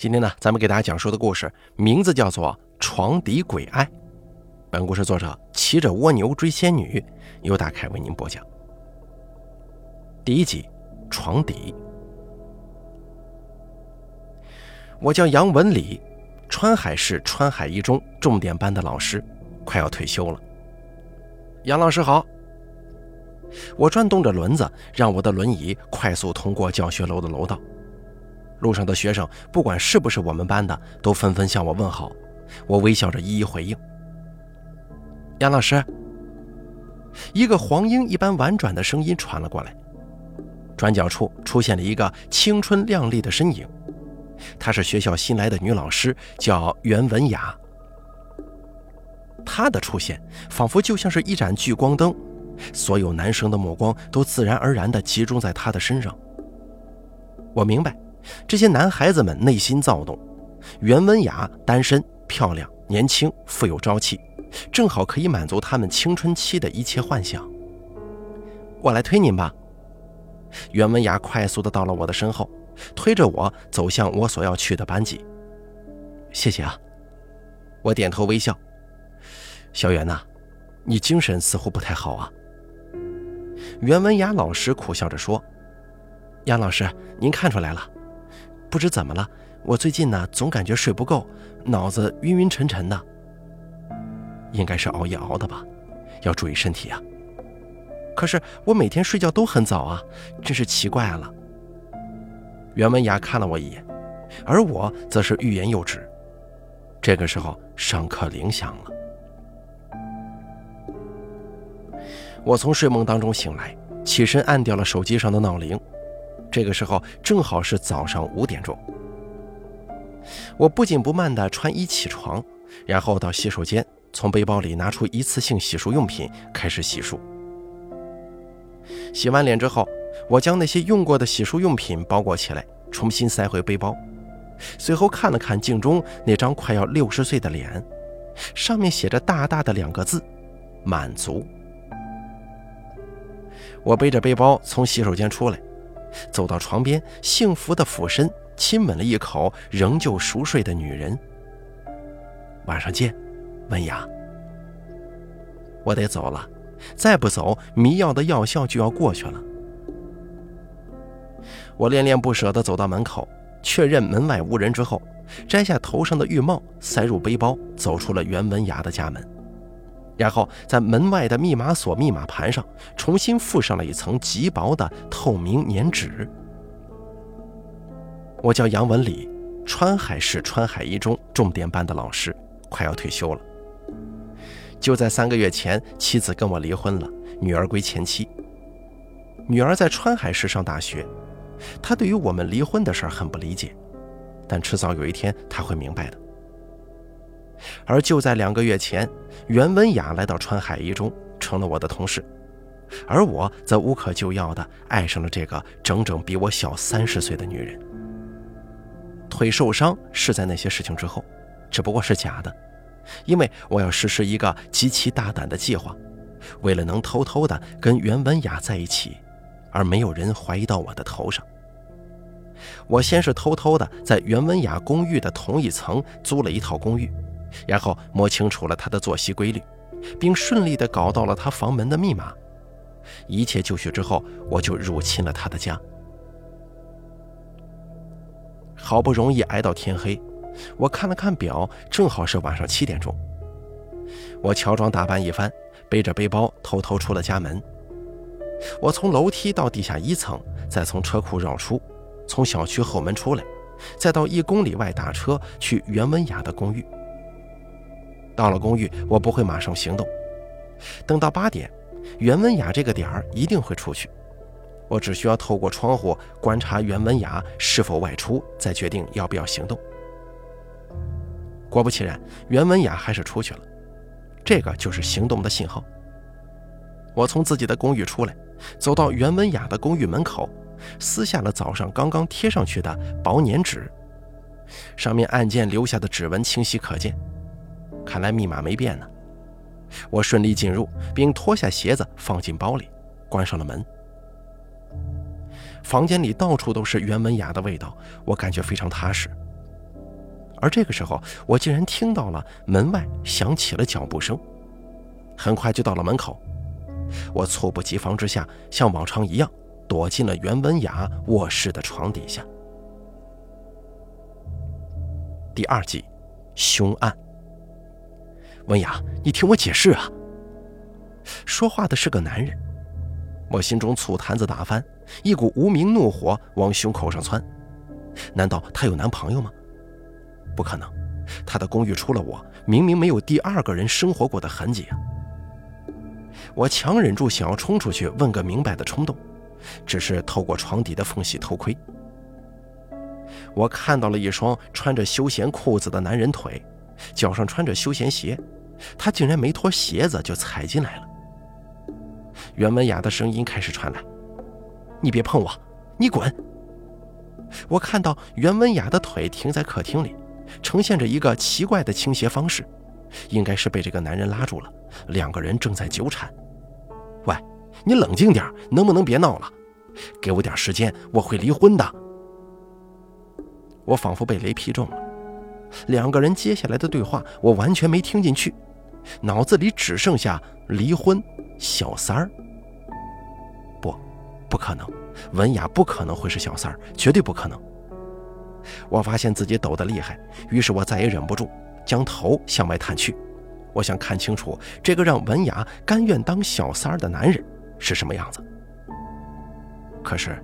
今天呢，咱们给大家讲述的故事名字叫做《床底鬼爱》。本故事作者骑着蜗牛追仙女，由大凯为您播讲。第一集，床底。我叫杨文礼，川海市川海一中重点班的老师，快要退休了。杨老师好。我转动着轮子，让我的轮椅快速通过教学楼的楼道。路上的学生，不管是不是我们班的，都纷纷向我问好。我微笑着一一回应。杨老师，一个黄莺一般婉转的声音传了过来。转角处出现了一个青春靓丽的身影，她是学校新来的女老师，叫袁文雅。她的出现仿佛就像是一盏聚光灯，所有男生的目光都自然而然地集中在她的身上。我明白。这些男孩子们内心躁动，袁文雅单身、漂亮、年轻、富有朝气，正好可以满足他们青春期的一切幻想。我来推您吧。袁文雅快速的到了我的身后，推着我走向我所要去的班级。谢谢啊。我点头微笑。小袁呐，你精神似乎不太好啊。袁文雅老师苦笑着说：“杨老师，您看出来了。”不知怎么了，我最近呢总感觉睡不够，脑子晕晕沉沉的。应该是熬夜熬的吧，要注意身体啊。可是我每天睡觉都很早啊，真是奇怪了。袁文雅看了我一眼，而我则是欲言又止。这个时候，上课铃响了。我从睡梦当中醒来，起身按掉了手机上的闹铃。这个时候正好是早上五点钟，我不紧不慢地穿衣起床，然后到洗手间，从背包里拿出一次性洗漱用品，开始洗漱。洗完脸之后，我将那些用过的洗漱用品包裹起来，重新塞回背包，随后看了看镜中那张快要六十岁的脸，上面写着大大的两个字：满足。我背着背包从洗手间出来。走到床边，幸福的俯身亲吻了一口仍旧熟睡的女人。晚上见，文雅。我得走了，再不走，迷药的药效就要过去了。我恋恋不舍地走到门口，确认门外无人之后，摘下头上的浴帽，塞入背包，走出了袁文雅的家门。然后在门外的密码锁密码盘上重新附上了一层极薄的透明粘纸。我叫杨文礼，川海市川海一中重点班的老师，快要退休了。就在三个月前，妻子跟我离婚了，女儿归前妻。女儿在川海市上大学，她对于我们离婚的事很不理解，但迟早有一天她会明白的。而就在两个月前，袁文雅来到川海一中，成了我的同事，而我则无可救药地爱上了这个整整比我小三十岁的女人。腿受伤是在那些事情之后，只不过是假的，因为我要实施一个极其大胆的计划，为了能偷偷地跟袁文雅在一起，而没有人怀疑到我的头上。我先是偷偷地在袁文雅公寓的同一层租了一套公寓。然后摸清楚了他的作息规律，并顺利地搞到了他房门的密码。一切就绪之后，我就入侵了他的家。好不容易挨到天黑，我看了看表，正好是晚上七点钟。我乔装打扮一番，背着背包偷偷出了家门。我从楼梯到地下一层，再从车库绕出，从小区后门出来，再到一公里外打车去袁文雅的公寓。到了公寓，我不会马上行动。等到八点，袁文雅这个点儿一定会出去。我只需要透过窗户观察袁文雅是否外出，再决定要不要行动。果不其然，袁文雅还是出去了。这个就是行动的信号。我从自己的公寓出来，走到袁文雅的公寓门口，撕下了早上刚刚贴上去的薄粘纸，上面按键留下的指纹清晰可见。看来密码没变呢。我顺利进入，并脱下鞋子放进包里，关上了门。房间里到处都是袁文雅的味道，我感觉非常踏实。而这个时候，我竟然听到了门外响起了脚步声，很快就到了门口。我猝不及防之下，像往常一样躲进了袁文雅卧室的床底下。第二集，凶案。文雅，你听我解释啊！说话的是个男人，我心中醋坛子打翻，一股无名怒火往胸口上窜。难道她有男朋友吗？不可能，她的公寓除了我，明明没有第二个人生活过的痕迹啊！我强忍住想要冲出去问个明白的冲动，只是透过床底的缝隙偷窥。我看到了一双穿着休闲裤子的男人腿，脚上穿着休闲鞋，他竟然没脱鞋子就踩进来了。袁文雅的声音开始传来：“你别碰我，你滚！”我看到袁文雅的腿停在客厅里，呈现着一个奇怪的倾斜方式，应该是被这个男人拉住了，两个人正在纠缠。喂，你冷静点，能不能别闹了？给我点时间，我会离婚的。我仿佛被雷劈中了，两个人接下来的对话我完全没听进去，脑子里只剩下离婚、小三儿。不，不可能，文雅不可能会是小三儿，绝对不可能。我发现自己抖得厉害，于是我再也忍不住，将头向外探去。我想看清楚这个让文雅甘愿当小三儿的男人是什么样子。可是，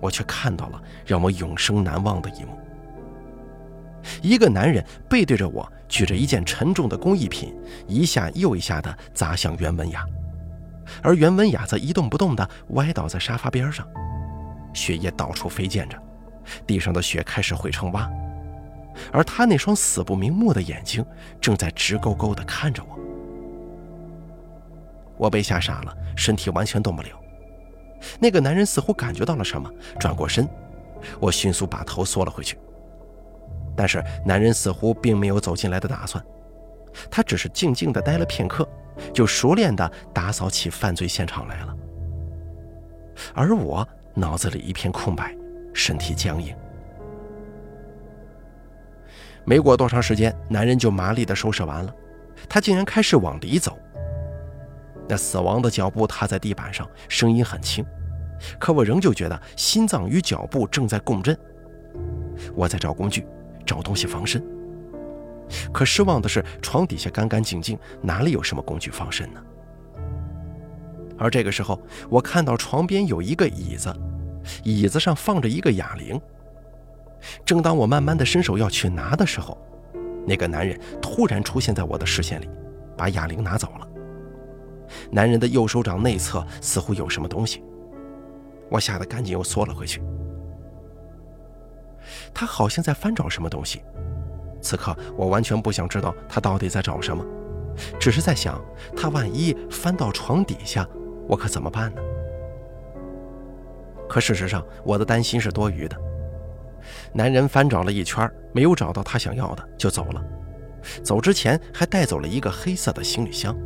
我却看到了让我永生难忘的一幕：一个男人背对着我，举着一件沉重的工艺品，一下又一下地砸向袁文雅，而袁文雅则一动不动地歪倒在沙发边上，血液到处飞溅着，地上的血开始汇成洼。而他那双死不瞑目的眼睛正在直勾勾地看着我，我被吓傻了，身体完全动不了。那个男人似乎感觉到了什么，转过身，我迅速把头缩了回去。但是男人似乎并没有走进来的打算，他只是静静地待了片刻，就熟练地打扫起犯罪现场来了。而我脑子里一片空白，身体僵硬。没过多长时间，男人就麻利地收拾完了，他竟然开始往里走。那死亡的脚步踏在地板上，声音很轻，可我仍旧觉得心脏与脚步正在共振。我在找工具，找东西防身。可失望的是，床底下干干净净，哪里有什么工具防身呢？而这个时候，我看到床边有一个椅子，椅子上放着一个哑铃。正当我慢慢的伸手要去拿的时候，那个男人突然出现在我的视线里，把哑铃拿走了。男人的右手掌内侧似乎有什么东西，我吓得赶紧又缩了回去。他好像在翻找什么东西，此刻我完全不想知道他到底在找什么，只是在想，他万一翻到床底下，我可怎么办呢？可事实上，我的担心是多余的。男人翻找了一圈，没有找到他想要的，就走了。走之前还带走了一个黑色的行李箱。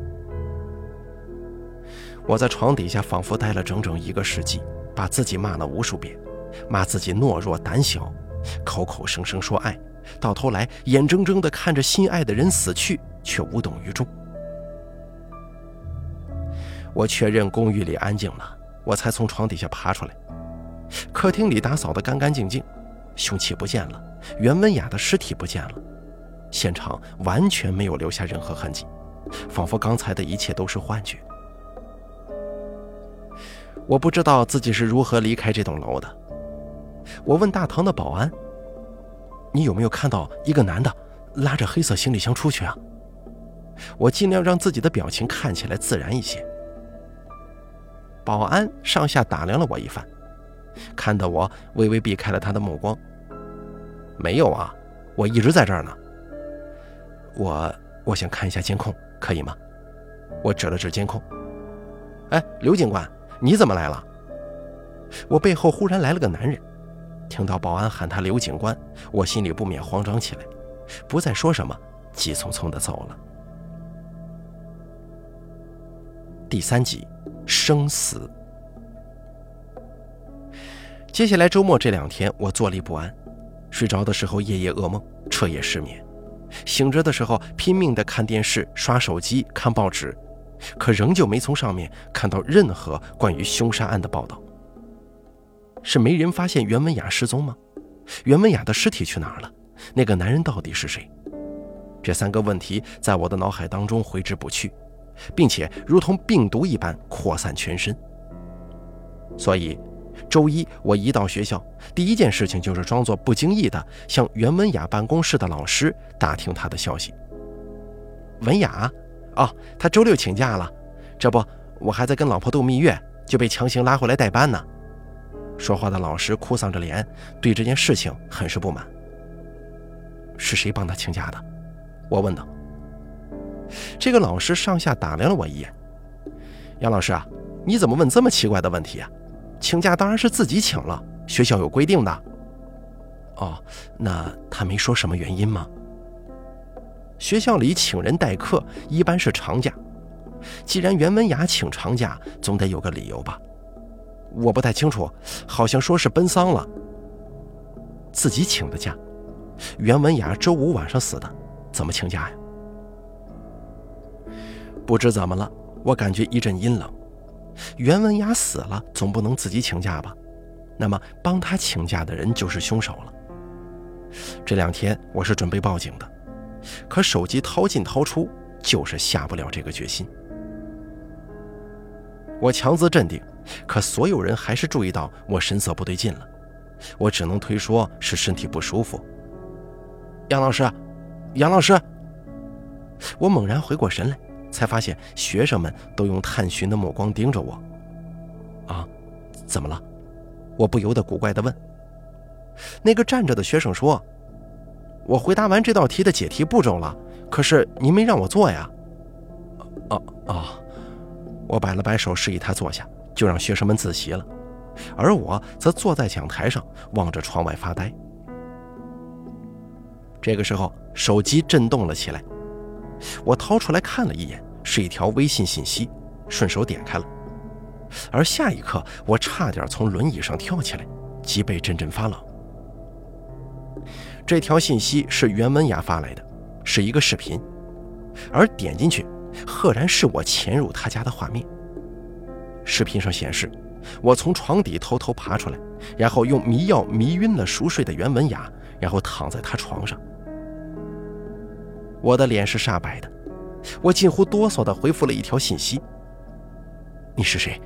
我在床底下仿佛待了整整一个世纪，把自己骂了无数遍，骂自己懦弱胆小，口口声声说爱，到头来眼睁睁地看着心爱的人死去，却无动于衷。我确认公寓里安静了，我才从床底下爬出来。客厅里打扫得干干净净。凶器不见了，袁文雅的尸体不见了，现场完全没有留下任何痕迹，仿佛刚才的一切都是幻觉。我不知道自己是如何离开这栋楼的。我问大堂的保安：“你有没有看到一个男的拉着黑色行李箱出去啊？”我尽量让自己的表情看起来自然一些。保安上下打量了我一番，看得我微微避开了他的目光。没有啊，我一直在这儿呢。我我想看一下监控，可以吗？我指了指监控。哎，刘警官，你怎么来了？我背后忽然来了个男人，听到保安喊他刘警官，我心里不免慌张起来，不再说什么，急匆匆的走了。第三集，生死。接下来周末这两天，我坐立不安。睡着的时候夜夜噩梦，彻夜失眠；醒着的时候拼命地看电视、刷手机、看报纸，可仍旧没从上面看到任何关于凶杀案的报道。是没人发现袁文雅失踪吗？袁文雅的尸体去哪儿了？那个男人到底是谁？这三个问题在我的脑海当中挥之不去，并且如同病毒一般扩散全身。所以，周一我一到学校，第一件事情就是装作不经意的向袁文雅办公室的老师打听她的消息。文雅，哦，她周六请假了，这不，我还在跟老婆度蜜月，就被强行拉回来代班呢。说话的老师哭丧着脸，对这件事情很是不满。是谁帮他请假的？我问道。这个老师上下打量了我一眼。杨老师啊，你怎么问这么奇怪的问题啊？请假当然是自己请了，学校有规定的。哦，那他没说什么原因吗？学校里请人代课一般是长假，既然袁文雅请长假，总得有个理由吧？我不太清楚，好像说是奔丧了。自己请的假。袁文雅周五晚上死的，怎么请假呀？不知怎么了，我感觉一阵阴冷。袁文雅死了，总不能自己请假吧？那么帮他请假的人就是凶手了。这两天我是准备报警的，可手机掏进掏出，就是下不了这个决心。我强自镇定，可所有人还是注意到我神色不对劲了。我只能推说是身体不舒服。杨老师，杨老师，我猛然回过神来，才发现学生们都用探寻的目光盯着我。啊，怎么了？我不由得古怪地问。那个站着的学生说：“我回答完这道题的解题步骤了，可是您没让我做呀。”哦哦，我摆了摆手，示意他坐下，就让学生们自习了，而我则坐在讲台上，望着窗外发呆。这个时候，手机震动了起来。我掏出来看了一眼，是一条微信信息，顺手点开了。而下一刻，我差点从轮椅上跳起来，脊背阵阵发冷。这条信息是袁文雅发来的，是一个视频，而点进去，赫然是我潜入他家的画面。视频上显示，我从床底偷偷爬出来，然后用迷药迷晕了熟睡的袁文雅。然后躺在她床上，我的脸是煞白的，我近乎哆嗦地回复了一条信息：“你是谁？”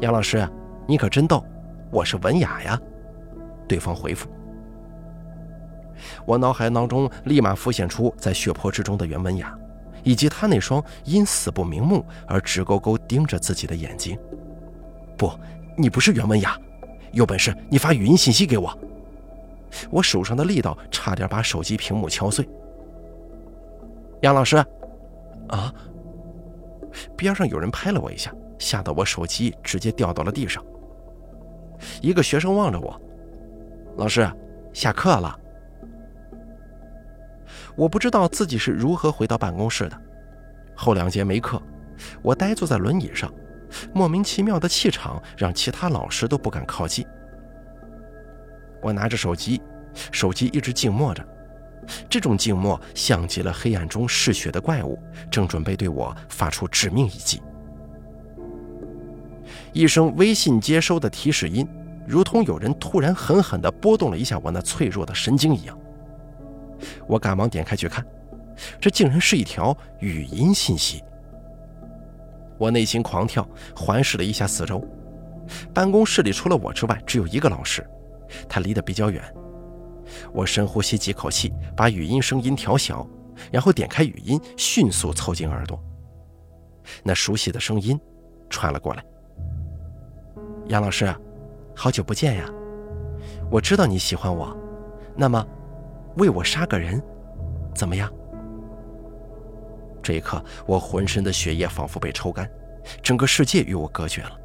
杨老师，你可真逗，我是文雅呀。对方回复。我脑海当中立马浮现出在血泊之中的袁文雅，以及他那双因死不瞑目而直勾勾盯着自己的眼睛。不，你不是袁文雅，有本事你发语音信息给我。我手上的力道差点把手机屏幕敲碎。杨老师，啊！边上有人拍了我一下，吓得我手机直接掉到了地上。一个学生望着我，老师，下课了。我不知道自己是如何回到办公室的。后两节没课，我呆坐在轮椅上，莫名其妙的气场让其他老师都不敢靠近。我拿着手机，手机一直静默着，这种静默像极了黑暗中嗜血的怪物，正准备对我发出致命一击。一声微信接收的提示音，如同有人突然狠狠地拨动了一下我那脆弱的神经一样。我赶忙点开去看，这竟然是一条语音信息。我内心狂跳，环视了一下四周，办公室里除了我之外，只有一个老师。他离得比较远，我深呼吸几口气，把语音声音调小，然后点开语音，迅速凑近耳朵。那熟悉的声音传了过来：“杨老师，好久不见呀！我知道你喜欢我，那么为我杀个人，怎么样？”这一刻，我浑身的血液仿佛被抽干，整个世界与我隔绝了。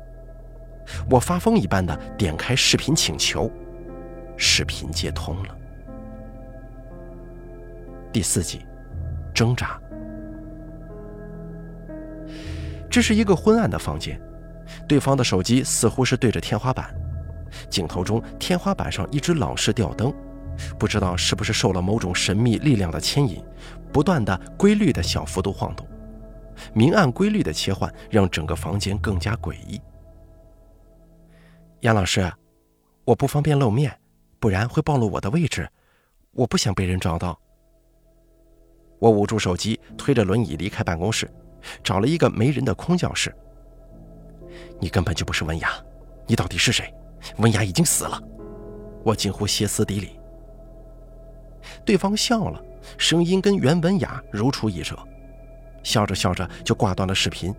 我发疯一般的点开视频请求。视频接通了。第四集，挣扎。这是一个昏暗的房间，对方的手机似乎是对着天花板，镜头中天花板上一只老式吊灯，不知道是不是受了某种神秘力量的牵引，不断的规律的小幅度晃动，明暗规律的切换让整个房间更加诡异。杨老师，我不方便露面，不然会暴露我的位置，我不想被人找到。我捂住手机，推着轮椅离开办公室，找了一个没人的空教室。你根本就不是文雅，你到底是谁？文雅已经死了，我近乎歇斯底里。对方笑了，声音跟袁文雅如出一辙，笑着笑着就挂断了视频。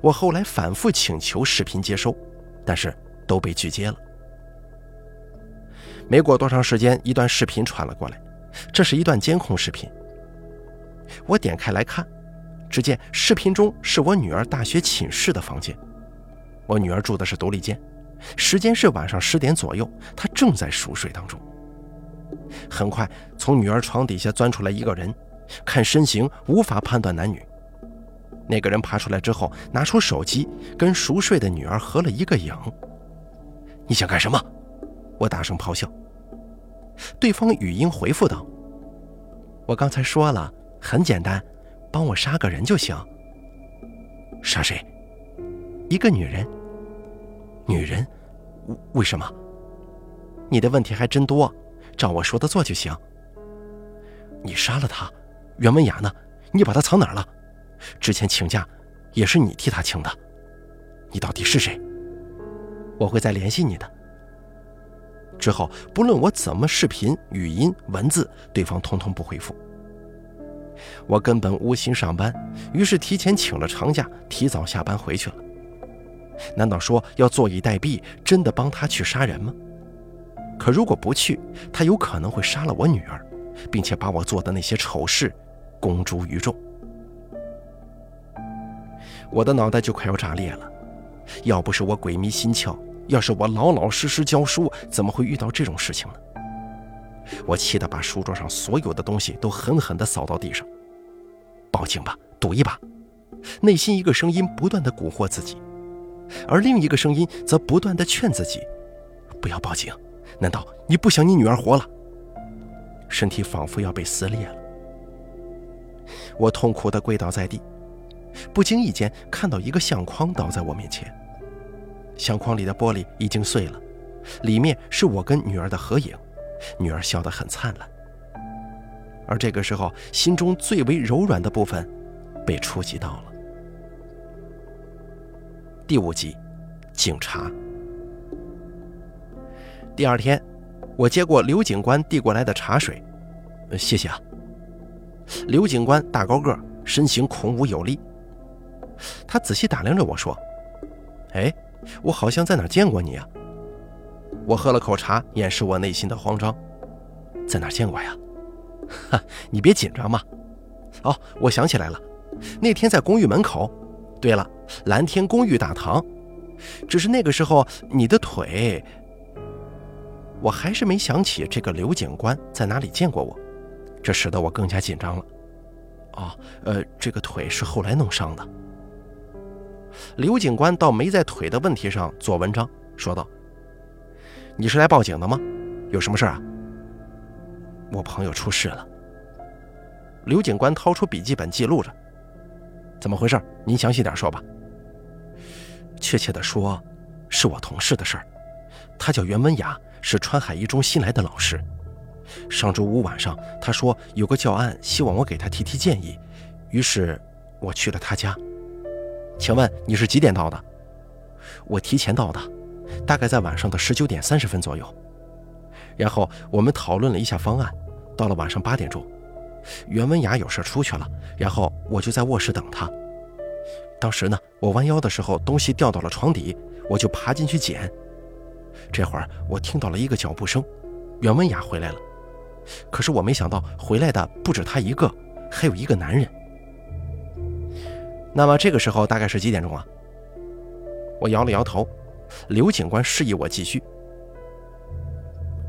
我后来反复请求视频接收，但是都被拒接了。没过多长时间，一段视频传了过来，这是一段监控视频。我点开来看，只见视频中是我女儿大学寝室的房间。我女儿住的是独立间，时间是晚上十点左右，她正在熟睡当中。很快，从女儿床底下钻出来一个人，看身形无法判断男女。那个人爬出来之后，拿出手机跟熟睡的女儿合了一个影。你想干什么？我大声咆哮。对方语音回复道：“我刚才说了，很简单，帮我杀个人就行。杀谁？”一个女人，女人，为什么？你的问题还真多，照我说的做就行。你杀了他，袁文雅呢？你把她藏哪儿了？之前请假也是你替她请的，你到底是谁？我会再联系你的。之后不论我怎么视频、语音、文字，对方通通不回复。我根本无心上班，于是提前请了长假，提早下班回去了。难道说要坐以待毙，真的帮他去杀人吗？可如果不去，他有可能会杀了我女儿，并且把我做的那些丑事公诸于众。我的脑袋就快要炸裂了。要不是我鬼迷心窍，要是我老老实实教书，怎么会遇到这种事情呢？我气得把书桌上所有的东西都狠狠地扫到地上。报警吧，赌一把。内心一个声音不断地蛊惑自己。而另一个声音则不断的劝自己：“不要报警，难道你不想你女儿活了？”身体仿佛要被撕裂了。我痛苦的跪倒在地，不经意间看到一个相框倒在我面前，相框里的玻璃已经碎了，里面是我跟女儿的合影，女儿笑得很灿烂。而这个时候，心中最为柔软的部分被触及到了。第五集，警察。第二天，我接过刘警官递过来的茶水，谢谢啊。刘警官大高个，身形孔武有力。他仔细打量着我说：“哎，我好像在哪见过你啊？”我喝了口茶，掩饰我内心的慌张。在哪见过呀？哈，你别紧张嘛。哦，我想起来了，那天在公寓门口。对了，蓝天公寓大堂，只是那个时候你的腿，我还是没想起这个刘警官在哪里见过我，这使得我更加紧张了。哦，呃，这个腿是后来弄伤的。刘警官倒没在腿的问题上做文章，说道：“你是来报警的吗？有什么事啊？”我朋友出事了。刘警官掏出笔记本记录着。怎么回事？您详细点说吧。确切的说，是我同事的事儿。他叫袁文雅，是川海一中新来的老师。上周五晚上，他说有个教案，希望我给他提提建议。于是，我去了他家。请问你是几点到的？我提前到的，大概在晚上的十九点三十分左右。然后我们讨论了一下方案。到了晚上八点钟。袁文雅有事出去了，然后我就在卧室等她。当时呢，我弯腰的时候，东西掉到了床底，我就爬进去捡。这会儿我听到了一个脚步声，袁文雅回来了。可是我没想到回来的不止她一个，还有一个男人。那么这个时候大概是几点钟啊？我摇了摇头。刘警官示意我继续。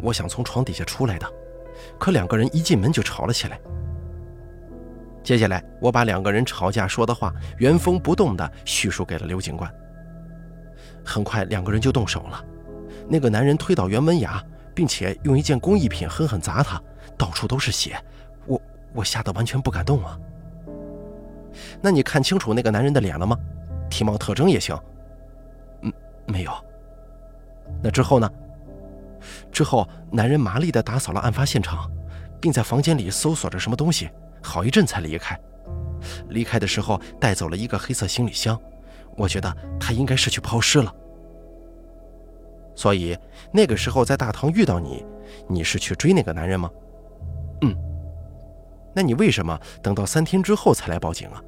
我想从床底下出来的，可两个人一进门就吵了起来。接下来，我把两个人吵架说的话原封不动地叙述给了刘警官。很快，两个人就动手了。那个男人推倒袁文雅，并且用一件工艺品狠狠砸他，到处都是血，我我吓得完全不敢动啊。那你看清楚那个男人的脸了吗？体貌特征也行。嗯，没有。那之后呢？之后，男人麻利地打扫了案发现场，并在房间里搜索着什么东西，好一阵才离开。离开的时候带走了一个黑色行李箱，我觉得他应该是去抛尸了。所以那个时候在大堂遇到你，你是去追那个男人吗？嗯。那你为什么等到三天之后才来报警啊？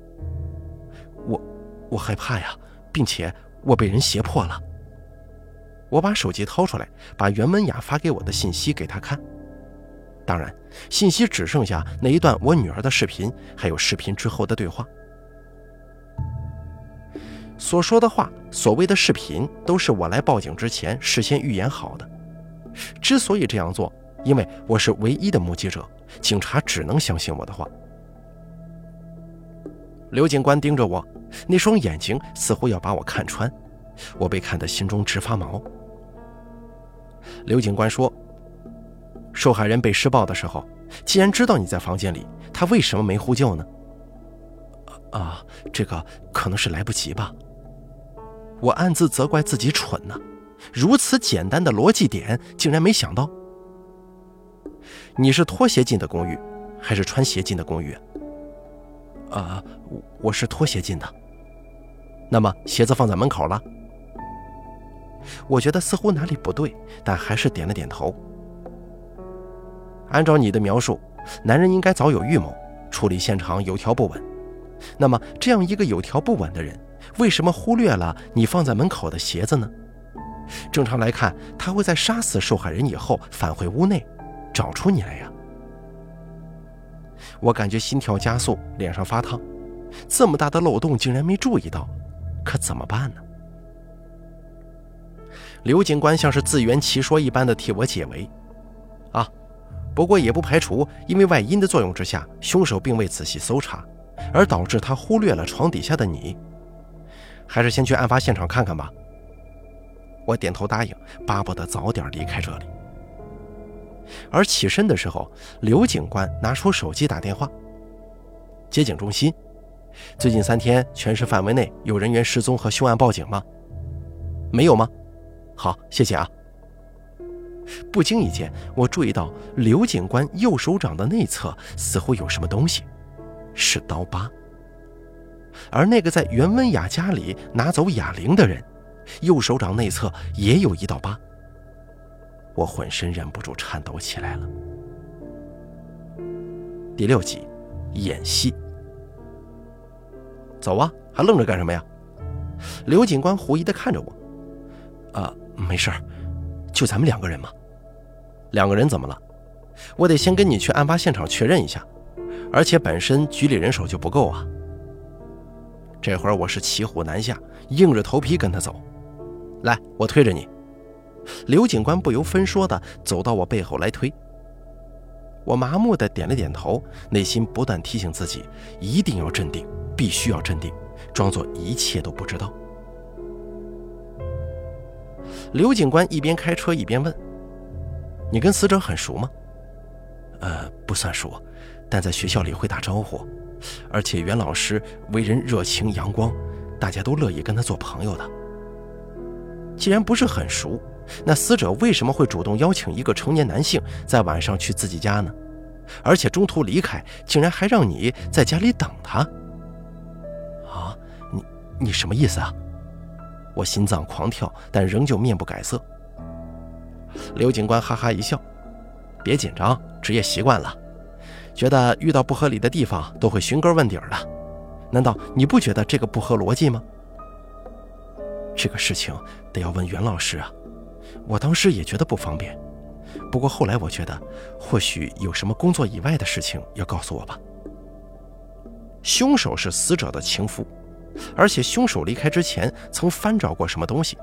我，我害怕呀，并且我被人胁迫了。我把手机掏出来，把袁文雅发给我的信息给他看。当然，信息只剩下那一段我女儿的视频，还有视频之后的对话。所说的话，所谓的视频，都是我来报警之前事先预演好的。之所以这样做，因为我是唯一的目击者，警察只能相信我的话。刘警官盯着我，那双眼睛似乎要把我看穿，我被看得心中直发毛。刘警官说。受害人被施暴的时候，既然知道你在房间里，他为什么没呼救呢？啊，这个可能是来不及吧。我暗自责怪自己蠢呢，如此简单的逻辑点竟然没想到。你是脱鞋进的公寓，还是穿鞋进的公寓？啊，我是脱鞋进的。那么鞋子放在门口了？我觉得似乎哪里不对，但还是点了点头。按照你的描述，男人应该早有预谋，处理现场有条不紊。那么，这样一个有条不紊的人，为什么忽略了你放在门口的鞋子呢？正常来看，他会在杀死受害人以后返回屋内，找出你来呀。我感觉心跳加速，脸上发烫。这么大的漏洞竟然没注意到，可怎么办呢？刘警官像是自圆其说一般的替我解围，啊。不过也不排除，因为外因的作用之下，凶手并未仔细搜查，而导致他忽略了床底下的你。还是先去案发现场看看吧。我点头答应，巴不得早点离开这里。而起身的时候，刘警官拿出手机打电话。接警中心，最近三天全市范围内有人员失踪和凶案报警吗？没有吗？好，谢谢啊。不经意间，我注意到刘警官右手掌的内侧似乎有什么东西，是刀疤。而那个在袁文雅家里拿走哑铃的人，右手掌内侧也有一道疤。我浑身忍不住颤抖起来了。第六集，演戏。走啊，还愣着干什么呀？刘警官狐疑地看着我。啊，没事儿。就咱们两个人嘛？两个人怎么了？我得先跟你去案发现场确认一下，而且本身局里人手就不够啊。这会儿我是骑虎难下，硬着头皮跟他走。来，我推着你。刘警官不由分说的走到我背后来推。我麻木的点了点头，内心不断提醒自己一定要镇定，必须要镇定，装作一切都不知道。刘警官一边开车一边问：“你跟死者很熟吗？”“呃，不算熟，但在学校里会打招呼，而且袁老师为人热情阳光，大家都乐意跟他做朋友的。既然不是很熟，那死者为什么会主动邀请一个成年男性在晚上去自己家呢？而且中途离开，竟然还让你在家里等他？啊，你你什么意思啊？”我心脏狂跳，但仍旧面不改色。刘警官哈哈一笑：“别紧张，职业习惯了，觉得遇到不合理的地方都会寻根问底儿的。难道你不觉得这个不合逻辑吗？”这个事情得要问袁老师啊。我当时也觉得不方便，不过后来我觉得，或许有什么工作以外的事情要告诉我吧。凶手是死者的情夫。而且凶手离开之前曾翻找过什么东西？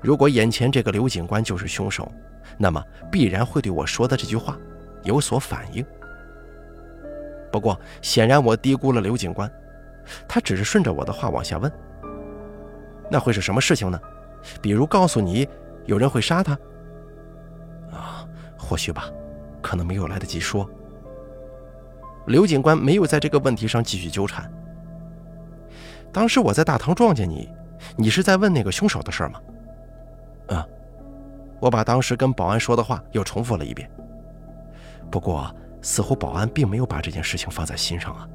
如果眼前这个刘警官就是凶手，那么必然会对我说的这句话有所反应。不过显然我低估了刘警官，他只是顺着我的话往下问：“那会是什么事情呢？比如告诉你有人会杀他？啊，或许吧，可能没有来得及说。刘警官没有在这个问题上继续纠缠。当时我在大堂撞见你，你是在问那个凶手的事吗？啊，我把当时跟保安说的话又重复了一遍。不过，似乎保安并没有把这件事情放在心上啊。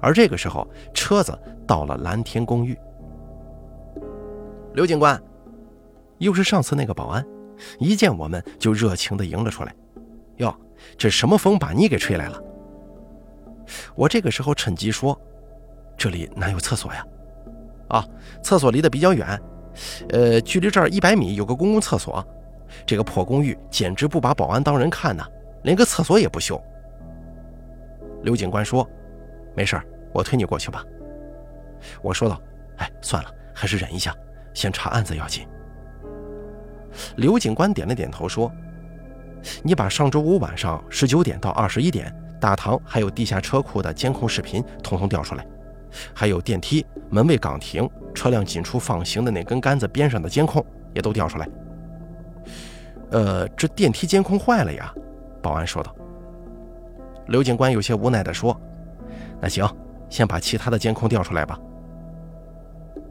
而这个时候，车子到了蓝天公寓。刘警官，又是上次那个保安，一见我们就热情地迎了出来。哟，这什么风把你给吹来了？我这个时候趁机说：“这里哪有厕所呀？”啊，厕所离得比较远，呃，距离这儿一百米有个公共厕所。这个破公寓简直不把保安当人看呐，连个厕所也不修。刘警官说：“没事我推你过去吧。”我说道：“哎，算了，还是忍一下，先查案子要紧。”刘警官点了点头说：“你把上周五晚上十九点到二十一点大堂还有地下车库的监控视频统统调出来，还有电梯门卫岗亭、车辆进出放行的那根杆子边上的监控也都调出来。”呃，这电梯监控坏了呀，保安说道。刘警官有些无奈地说：“那行，先把其他的监控调出来吧。”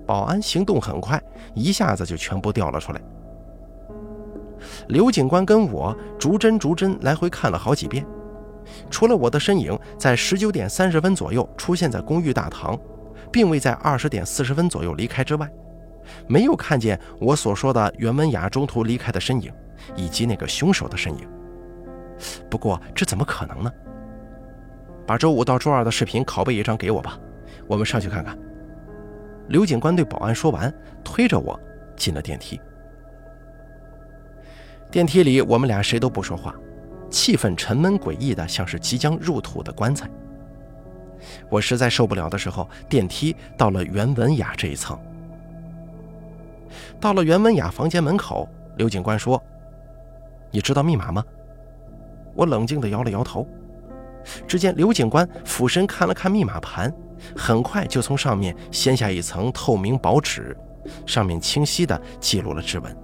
保安行动很快，一下子就全部调了出来。刘警官跟我逐帧逐帧来回看了好几遍，除了我的身影在十九点三十分左右出现在公寓大堂，并未在二十点四十分左右离开之外，没有看见我所说的袁文雅中途离开的身影。以及那个凶手的身影。不过这怎么可能呢？把周五到周二的视频拷贝一张给我吧，我们上去看看。刘警官对保安说完，推着我进了电梯。电梯里，我们俩谁都不说话，气氛沉闷诡异的，像是即将入土的棺材。我实在受不了的时候，电梯到了袁文雅这一层。到了袁文雅房间门口，刘警官说。你知道密码吗？我冷静地摇了摇头。只见刘警官俯身看了看密码盘，很快就从上面掀下一层透明薄纸，上面清晰地记录了指纹。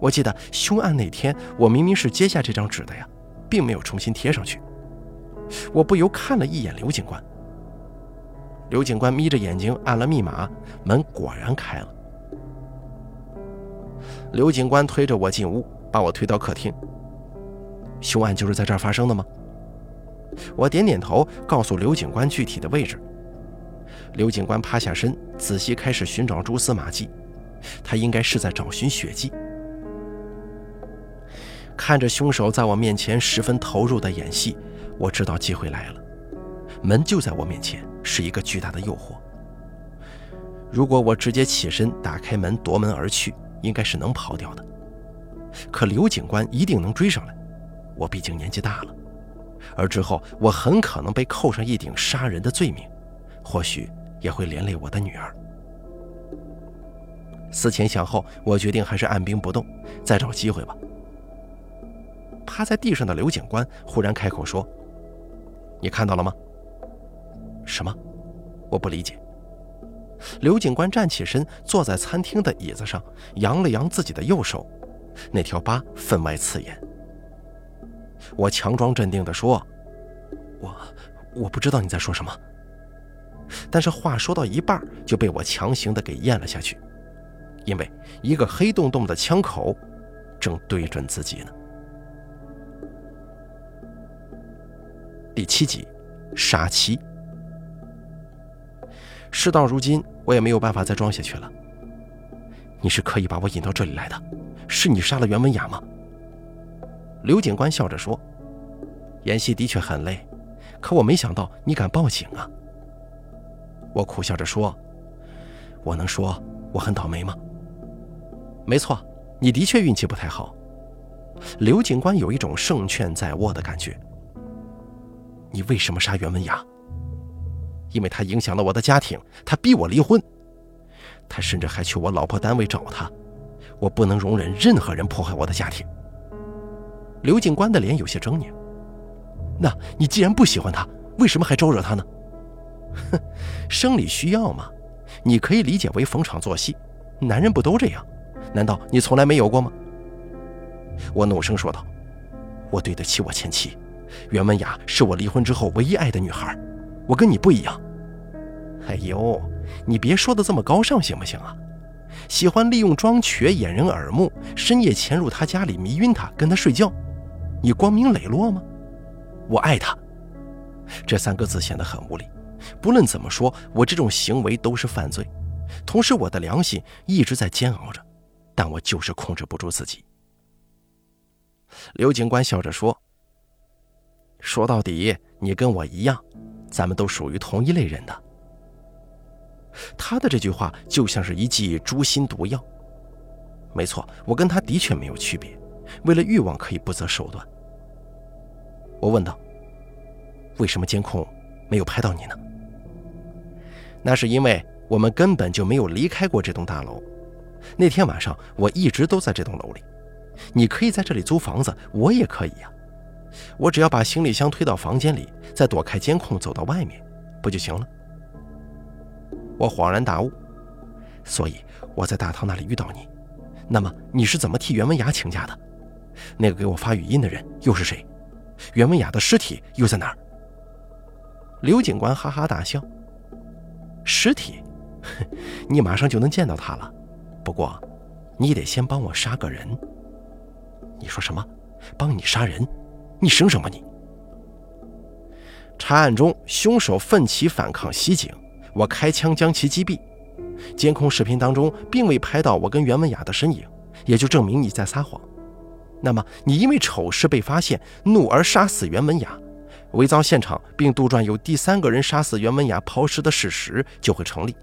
我记得凶案那天，我明明是揭下这张纸的呀，并没有重新贴上去。我不由看了一眼刘警官。刘警官眯着眼睛按了密码，门果然开了。刘警官推着我进屋。把我推到客厅。凶案就是在这儿发生的吗？我点点头，告诉刘警官具体的位置。刘警官趴下身，仔细开始寻找蛛丝马迹。他应该是在找寻血迹。看着凶手在我面前十分投入的演戏，我知道机会来了。门就在我面前，是一个巨大的诱惑。如果我直接起身打开门夺门而去，应该是能跑掉的。可刘警官一定能追上来，我毕竟年纪大了，而之后我很可能被扣上一顶杀人的罪名，或许也会连累我的女儿。思前想后，我决定还是按兵不动，再找机会吧。趴在地上的刘警官忽然开口说：“你看到了吗？”“什么？”我不理解。刘警官站起身，坐在餐厅的椅子上，扬了扬自己的右手。那条疤分外刺眼。我强装镇定地说：“我我不知道你在说什么。”但是话说到一半就被我强行的给咽了下去，因为一个黑洞洞的枪口正对准自己呢。第七集，杀妻。事到如今，我也没有办法再装下去了。你是刻意把我引到这里来的？是你杀了袁文雅吗？刘警官笑着说：“演戏的确很累，可我没想到你敢报警啊。”我苦笑着说：“我能说我很倒霉吗？”没错，你的确运气不太好。刘警官有一种胜券在握的感觉。你为什么杀袁文雅？因为他影响了我的家庭，他逼我离婚，他甚至还去我老婆单位找他。我不能容忍任何人破坏我的家庭。刘警官的脸有些狰狞。那你既然不喜欢他，为什么还招惹他呢？哼，生理需要嘛，你可以理解为逢场作戏，男人不都这样？难道你从来没有过吗？我怒声说道：“我对得起我前妻，袁文雅是我离婚之后唯一爱的女孩，我跟你不一样。”哎呦，你别说的这么高尚行不行啊？喜欢利用装瘸掩人耳目，深夜潜入他家里迷晕他，跟他睡觉，你光明磊落吗？我爱他，这三个字显得很无力。不论怎么说，我这种行为都是犯罪，同时我的良心一直在煎熬着，但我就是控制不住自己。刘警官笑着说：“说到底，你跟我一样，咱们都属于同一类人的。”他的这句话就像是一剂诛心毒药。没错，我跟他的确没有区别，为了欲望可以不择手段。我问道：“为什么监控没有拍到你呢？”那是因为我们根本就没有离开过这栋大楼。那天晚上我一直都在这栋楼里。你可以在这里租房子，我也可以呀。我只要把行李箱推到房间里，再躲开监控走到外面，不就行了？我恍然大悟，所以我在大堂那里遇到你。那么你是怎么替袁文雅请假的？那个给我发语音的人又是谁？袁文雅的尸体又在哪儿？刘警官哈哈大笑。尸体？你马上就能见到他了。不过，你得先帮我杀个人。你说什么？帮你杀人？你生什么你？查案中，凶手奋起反抗袭警。我开枪将其击毙，监控视频当中并未拍到我跟袁文雅的身影，也就证明你在撒谎。那么你因为丑事被发现，怒而杀死袁文雅，伪造现场并杜撰有第三个人杀死袁文雅抛尸的事实就会成立。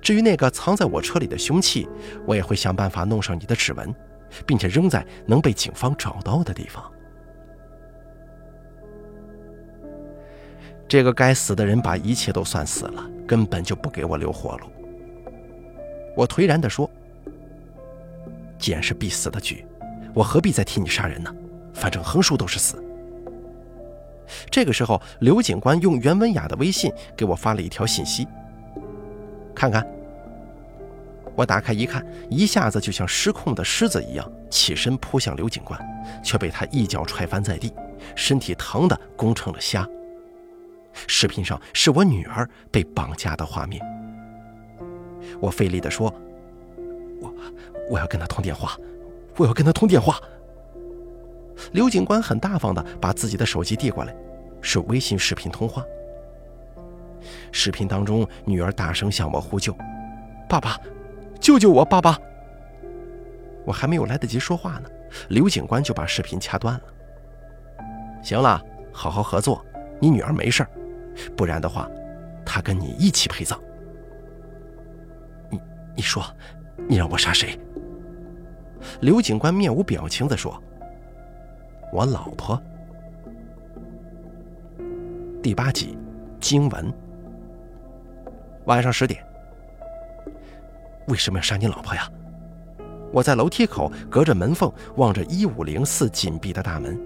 至于那个藏在我车里的凶器，我也会想办法弄上你的指纹，并且扔在能被警方找到的地方。这个该死的人把一切都算死了，根本就不给我留活路。我颓然地说：“既然是必死的局，我何必再替你杀人呢？反正横竖都是死。”这个时候，刘警官用袁文雅的微信给我发了一条信息：“看看。”我打开一看，一下子就像失控的狮子一样起身扑向刘警官，却被他一脚踹翻在地，身体疼得弓成了虾。视频上是我女儿被绑架的画面。我费力地说：“我我要跟她通电话，我要跟他通电话。”刘警官很大方的把自己的手机递过来，是微信视频通话。视频当中，女儿大声向我呼救：“爸爸，救救我！爸爸！”我还没有来得及说话呢，刘警官就把视频掐断了。行了，好好合作，你女儿没事。不然的话，她跟你一起陪葬。你你说，你让我杀谁？刘警官面无表情地说：“我老婆。”第八集，经文。晚上十点，为什么要杀你老婆呀？我在楼梯口隔着门缝望着一五零四紧闭的大门。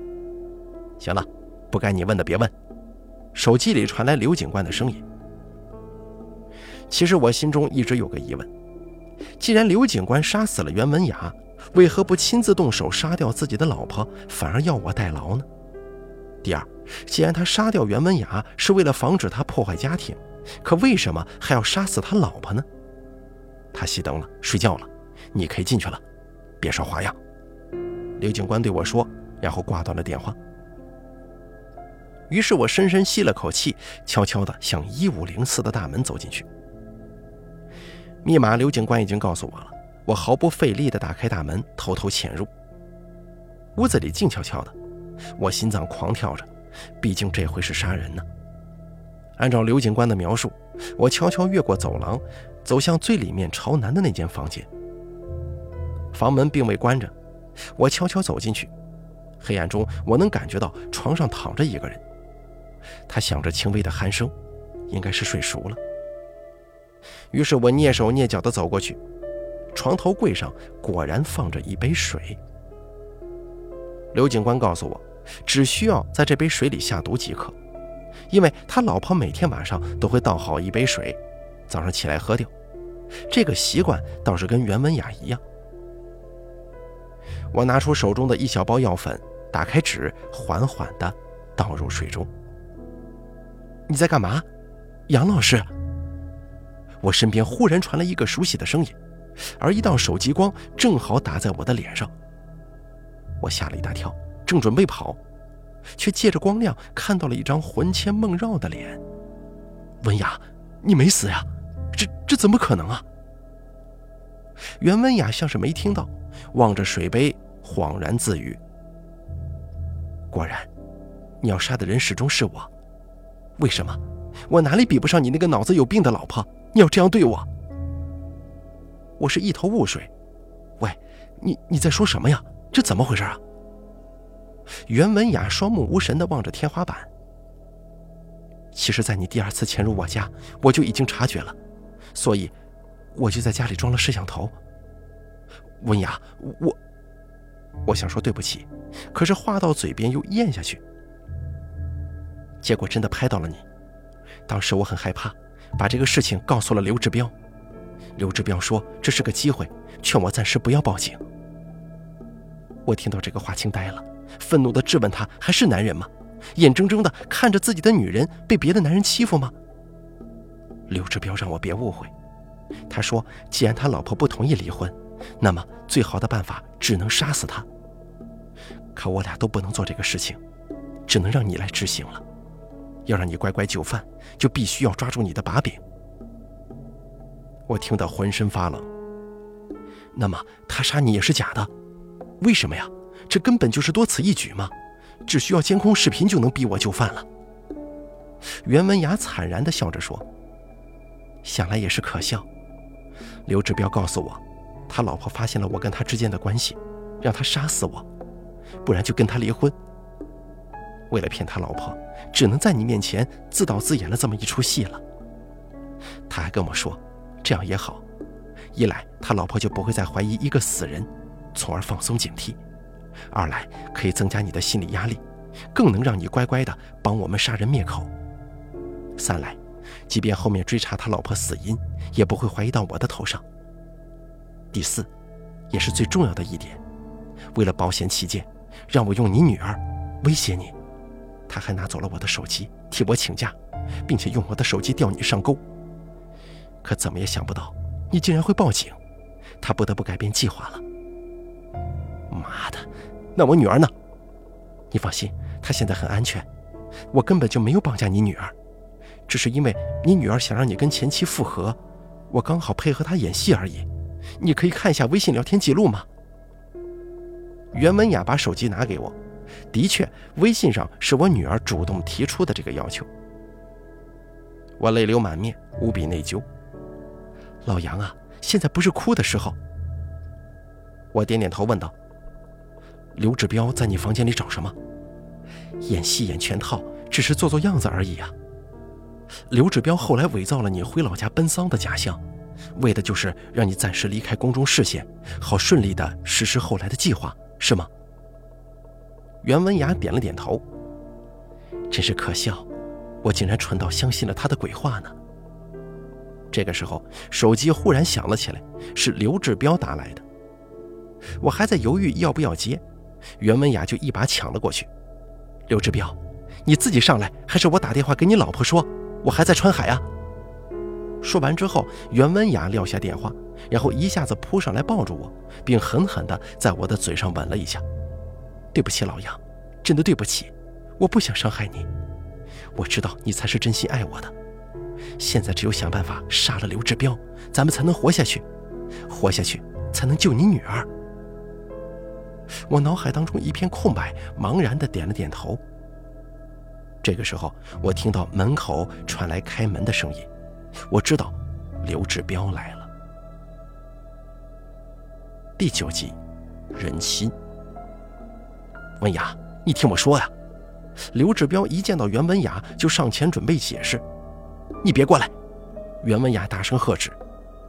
行了，不该你问的别问。手机里传来刘警官的声音。其实我心中一直有个疑问：既然刘警官杀死了袁文雅，为何不亲自动手杀掉自己的老婆，反而要我代劳呢？第二，既然他杀掉袁文雅是为了防止他破坏家庭，可为什么还要杀死他老婆呢？他熄灯了，睡觉了，你可以进去了，别耍花样。刘警官对我说，然后挂断了电话。于是我深深吸了口气，悄悄地向一五零四的大门走进去。密码刘警官已经告诉我了，我毫不费力地打开大门，偷偷潜入。屋子里静悄悄的，我心脏狂跳着，毕竟这回是杀人呢。按照刘警官的描述，我悄悄越过走廊，走向最里面朝南的那间房间。房门并未关着，我悄悄走进去。黑暗中，我能感觉到床上躺着一个人。他响着轻微的鼾声，应该是睡熟了。于是我蹑手蹑脚地走过去，床头柜上果然放着一杯水。刘警官告诉我，只需要在这杯水里下毒即可，因为他老婆每天晚上都会倒好一杯水，早上起来喝掉。这个习惯倒是跟袁文雅一样。我拿出手中的一小包药粉，打开纸，缓缓地倒入水中。你在干嘛，杨老师？我身边忽然传来一个熟悉的声音，而一道手机光正好打在我的脸上。我吓了一大跳，正准备跑，却借着光亮看到了一张魂牵梦绕的脸。文雅，你没死呀？这这怎么可能啊？袁文雅像是没听到，望着水杯，恍然自语：“果然，你要杀的人始终是我。为什么？我哪里比不上你那个脑子有病的老婆？你要这样对我？”我是一头雾水。喂，你你在说什么呀？这怎么回事啊？袁文雅双目无神地望着天花板。其实，在你第二次潜入我家，我就已经察觉了，所以。我就在家里装了摄像头。文雅，我我想说对不起，可是话到嘴边又咽下去。结果真的拍到了你，当时我很害怕，把这个事情告诉了刘志彪。刘志彪说这是个机会，劝我暂时不要报警。我听到这个话惊呆了，愤怒地质问他还是男人吗？眼睁睁地看着自己的女人被别的男人欺负吗？刘志彪让我别误会。他说：“既然他老婆不同意离婚，那么最好的办法只能杀死他。可我俩都不能做这个事情，只能让你来执行了。要让你乖乖就范，就必须要抓住你的把柄。”我听得浑身发冷。那么他杀你也是假的？为什么呀？这根本就是多此一举嘛！只需要监控视频就能逼我就范了。袁文雅惨然地笑着说：“想来也是可笑。”刘志彪告诉我，他老婆发现了我跟他之间的关系，让他杀死我，不然就跟他离婚。为了骗他老婆，只能在你面前自导自演了这么一出戏了。他还跟我说，这样也好，一来他老婆就不会再怀疑一个死人，从而放松警惕；二来可以增加你的心理压力，更能让你乖乖的帮我们杀人灭口；三来。即便后面追查他老婆死因，也不会怀疑到我的头上。第四，也是最重要的一点，为了保险起见，让我用你女儿威胁你。他还拿走了我的手机，替我请假，并且用我的手机钓你上钩。可怎么也想不到，你竟然会报警。他不得不改变计划了。妈的，那我女儿呢？你放心，她现在很安全。我根本就没有绑架你女儿。只是因为你女儿想让你跟前妻复合，我刚好配合她演戏而已。你可以看一下微信聊天记录吗？袁文雅把手机拿给我，的确，微信上是我女儿主动提出的这个要求。我泪流满面，无比内疚。老杨啊，现在不是哭的时候。我点点头，问道：“刘志彪在你房间里找什么？演戏演全套，只是做做样子而已啊。”刘志彪后来伪造了你回老家奔丧的假象，为的就是让你暂时离开公众视线，好顺利的实施后来的计划，是吗？袁文雅点了点头。真是可笑，我竟然蠢到相信了他的鬼话呢。这个时候，手机忽然响了起来，是刘志彪打来的。我还在犹豫要不要接，袁文雅就一把抢了过去。刘志彪，你自己上来，还是我打电话给你老婆说？我还在川海啊！说完之后，袁文雅撂下电话，然后一下子扑上来抱住我，并狠狠地在我的嘴上吻了一下。对不起，老杨，真的对不起，我不想伤害你。我知道你才是真心爱我的。现在只有想办法杀了刘志彪，咱们才能活下去，活下去才能救你女儿。我脑海当中一片空白，茫然的点了点头。这个时候，我听到门口传来开门的声音，我知道刘志彪来了。第九集，人心。文雅，你听我说呀！刘志彪一见到袁文雅，就上前准备解释。你别过来！袁文雅大声喝止。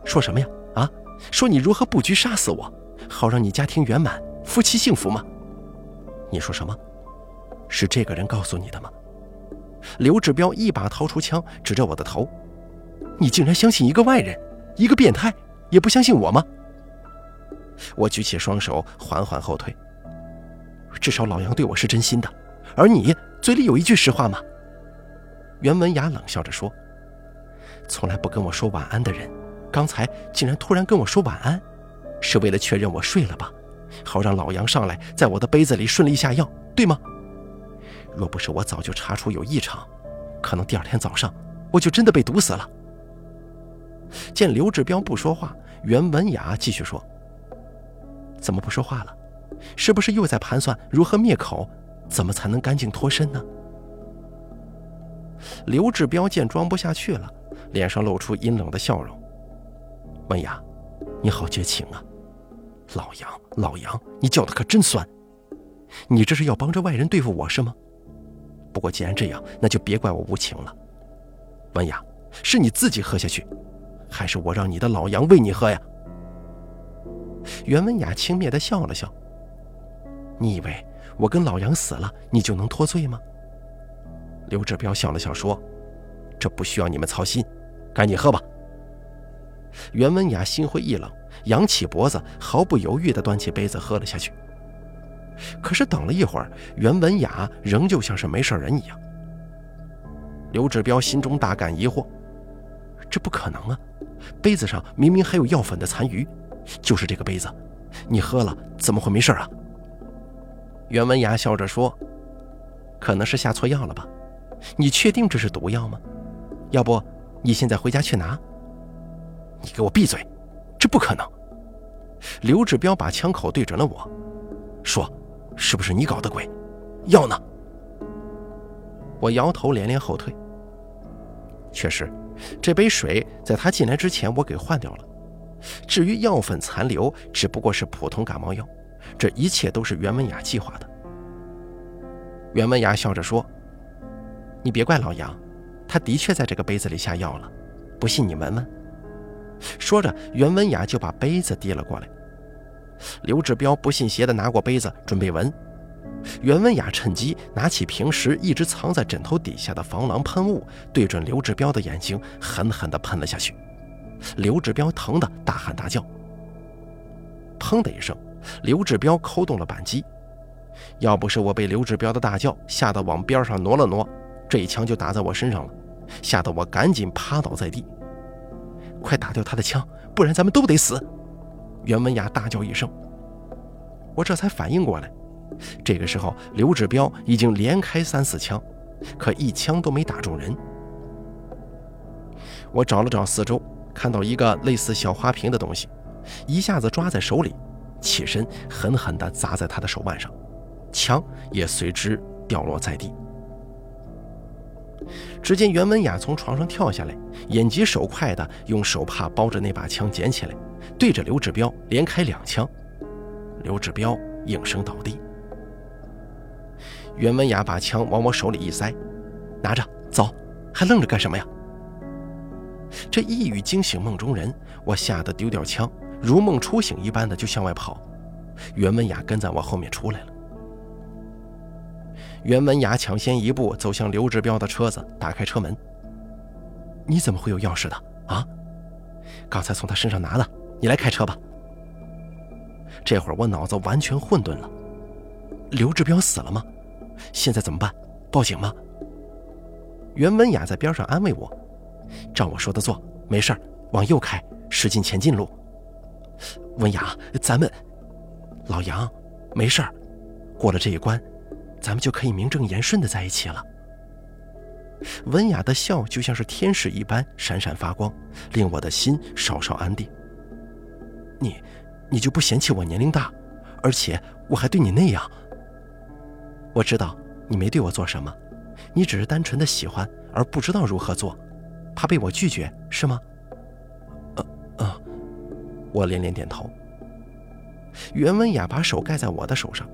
说什么呀？啊？说你如何布局杀死我，好让你家庭圆满，夫妻幸福吗？你说什么？是这个人告诉你的吗？刘志彪一把掏出枪，指着我的头：“你竟然相信一个外人！一个变态也不相信我吗？我举起双手，缓缓后退。至少老杨对我是真心的，而你嘴里有一句实话吗？袁文雅冷笑着说：“从来不跟我说晚安的人，刚才竟然突然跟我说晚安，是为了确认我睡了吧？好让老杨上来，在我的杯子里顺利下药，对吗？若不是我早就查出有异常，可能第二天早上我就真的被毒死了。”见刘志彪不说话，袁文雅继续说：“怎么不说话了？是不是又在盘算如何灭口？怎么才能干净脱身呢？”刘志彪见装不下去了，脸上露出阴冷的笑容：“文雅，你好绝情啊！老杨，老杨，你叫的可真酸！你这是要帮着外人对付我是吗？不过既然这样，那就别怪我无情了。文雅，是你自己喝下去。”还是我让你的老杨喂你喝呀？袁文雅轻蔑地笑了笑。你以为我跟老杨死了，你就能脱罪吗？刘志彪笑了笑说：“这不需要你们操心，赶紧喝吧。”袁文雅心灰意冷，扬起脖子，毫不犹豫地端起杯子喝了下去。可是等了一会儿，袁文雅仍旧像是没事人一样。刘志彪心中大感疑惑：这不可能啊！杯子上明明还有药粉的残余，就是这个杯子，你喝了怎么会没事啊？袁文雅笑着说：“可能是下错药了吧？你确定这是毒药吗？要不你现在回家去拿？你给我闭嘴！这不可能！”刘志彪把枪口对准了我，说：“是不是你搞的鬼？药呢？”我摇头，连连后退。确实。这杯水在他进来之前，我给换掉了。至于药粉残留，只不过是普通感冒药。这一切都是袁文雅计划的。袁文雅笑着说：“你别怪老杨，他的确在这个杯子里下药了。不信你闻闻。”说着，袁文雅就把杯子递了过来。刘志彪不信邪的拿过杯子准备闻。袁文雅趁机拿起平时一直藏在枕头底下的防狼喷雾，对准刘志彪的眼睛狠狠地喷了下去。刘志彪疼得大喊大叫。砰的一声，刘志彪扣动了扳机。要不是我被刘志彪的大叫吓得往边上挪了挪，这一枪就打在我身上了，吓得我赶紧趴倒在地。快打掉他的枪，不然咱们都得死！袁文雅大叫一声，我这才反应过来。这个时候，刘志彪已经连开三四枪，可一枪都没打中人。我找了找四周，看到一个类似小花瓶的东西，一下子抓在手里，起身狠狠地砸在他的手腕上，枪也随之掉落在地。只见袁文雅从床上跳下来，眼疾手快地用手帕包着那把枪捡起来，对着刘志彪连开两枪，刘志彪应声倒地。袁文雅把枪往我手里一塞，拿着走，还愣着干什么呀？这一语惊醒梦中人，我吓得丢掉枪，如梦初醒一般的就向外跑。袁文雅跟在我后面出来了。袁文雅抢先一步走向刘志彪的车子，打开车门。你怎么会有钥匙的啊？刚才从他身上拿的。你来开车吧。这会儿我脑子完全混沌了。刘志彪死了吗？现在怎么办？报警吗？袁文雅在边上安慰我：“照我说的做，没事儿，往右开，驶进前进路。”文雅，咱们老杨，没事儿，过了这一关，咱们就可以名正言顺的在一起了。文雅的笑就像是天使一般闪闪发光，令我的心稍稍安定。你，你就不嫌弃我年龄大，而且我还对你那样？我知道你没对我做什么，你只是单纯的喜欢而不知道如何做，怕被我拒绝是吗？呃呃，我连连点头。袁文雅把手盖在我的手上，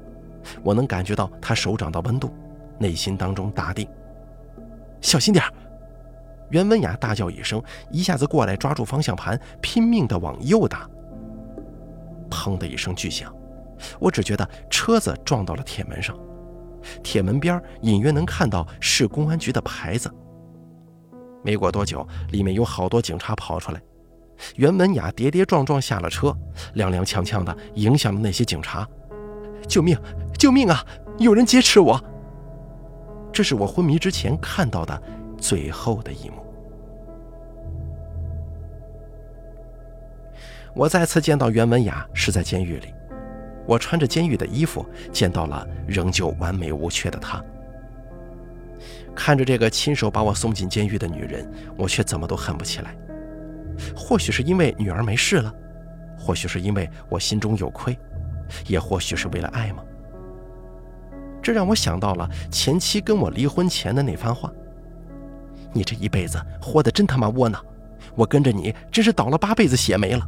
我能感觉到他手掌的温度，内心当中大定。小心点儿袁文雅大叫一声，一下子过来抓住方向盘，拼命的往右打。砰的一声巨响，我只觉得车子撞到了铁门上。铁门边隐约能看到市公安局的牌子。没过多久，里面有好多警察跑出来，袁文雅跌跌撞撞下了车，踉踉跄跄的迎向了那些警察。救命！救命啊！有人劫持我！这是我昏迷之前看到的最后的一幕。我再次见到袁文雅是在监狱里，我穿着监狱的衣服见到了仍旧完美无缺的她。看着这个亲手把我送进监狱的女人，我却怎么都恨不起来。或许是因为女儿没事了，或许是因为我心中有愧，也或许是为了爱吗？这让我想到了前妻跟我离婚前的那番话：“你这一辈子活得真他妈窝囊，我跟着你真是倒了八辈子血霉了。”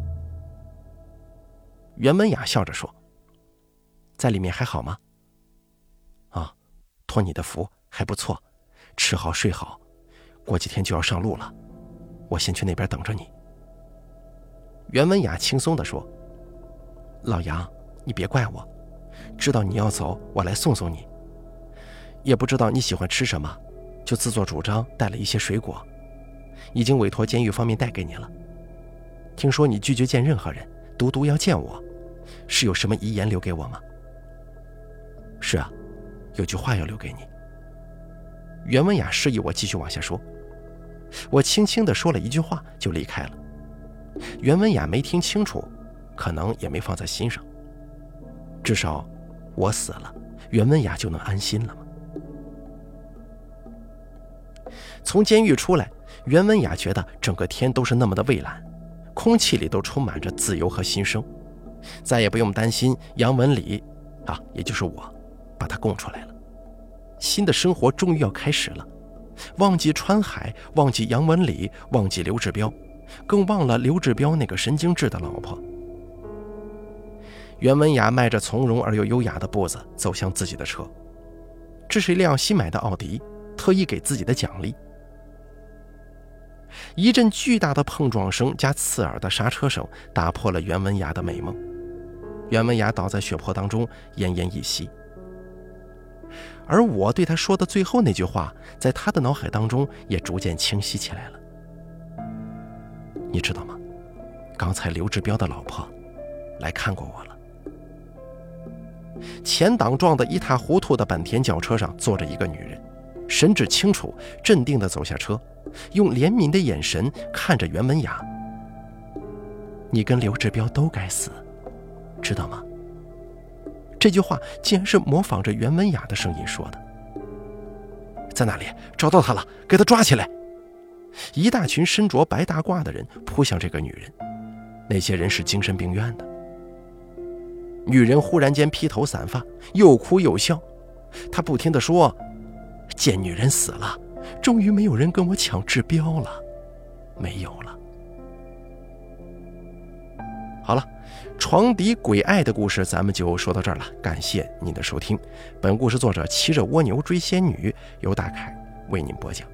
袁文雅笑着说：“在里面还好吗？”“啊，托你的福，还不错，吃好睡好，过几天就要上路了，我先去那边等着你。”袁文雅轻松地说：“老杨，你别怪我，知道你要走，我来送送你。也不知道你喜欢吃什么，就自作主张带了一些水果，已经委托监狱方面带给你了。听说你拒绝见任何人，独独要见我，是有什么遗言留给我吗？”“是啊，有句话要留给你。”袁文雅示意我继续往下说，我轻轻地说了一句话就离开了。袁文雅没听清楚，可能也没放在心上。至少，我死了，袁文雅就能安心了吗？从监狱出来，袁文雅觉得整个天都是那么的蔚蓝，空气里都充满着自由和新生，再也不用担心杨文礼，啊，也就是我，把他供出来了。新的生活终于要开始了，忘记川海，忘记杨文礼，忘记刘志彪。更忘了刘志彪那个神经质的老婆。袁文雅迈着从容而又优雅的步子走向自己的车，这是一辆新买的奥迪，特意给自己的奖励。一阵巨大的碰撞声加刺耳的刹车声打破了袁文雅的美梦，袁文雅倒在血泊当中奄奄一息。而我对他说的最后那句话，在他的脑海当中也逐渐清晰起来了。你知道吗？刚才刘志彪的老婆来看过我了。前挡撞得一塌糊涂的本田轿车上坐着一个女人，神志清楚，镇定地走下车，用怜悯的眼神看着袁文雅。你跟刘志彪都该死，知道吗？这句话竟然是模仿着袁文雅的声音说的。在哪里？找到他了，给他抓起来！一大群身着白大褂的人扑向这个女人，那些人是精神病院的。女人忽然间披头散发，又哭又笑，她不停地说：“贱女人死了，终于没有人跟我抢志标了，没有了。”好了，床底鬼爱的故事咱们就说到这儿了，感谢您的收听。本故事作者骑着蜗牛追仙女，由大凯为您播讲。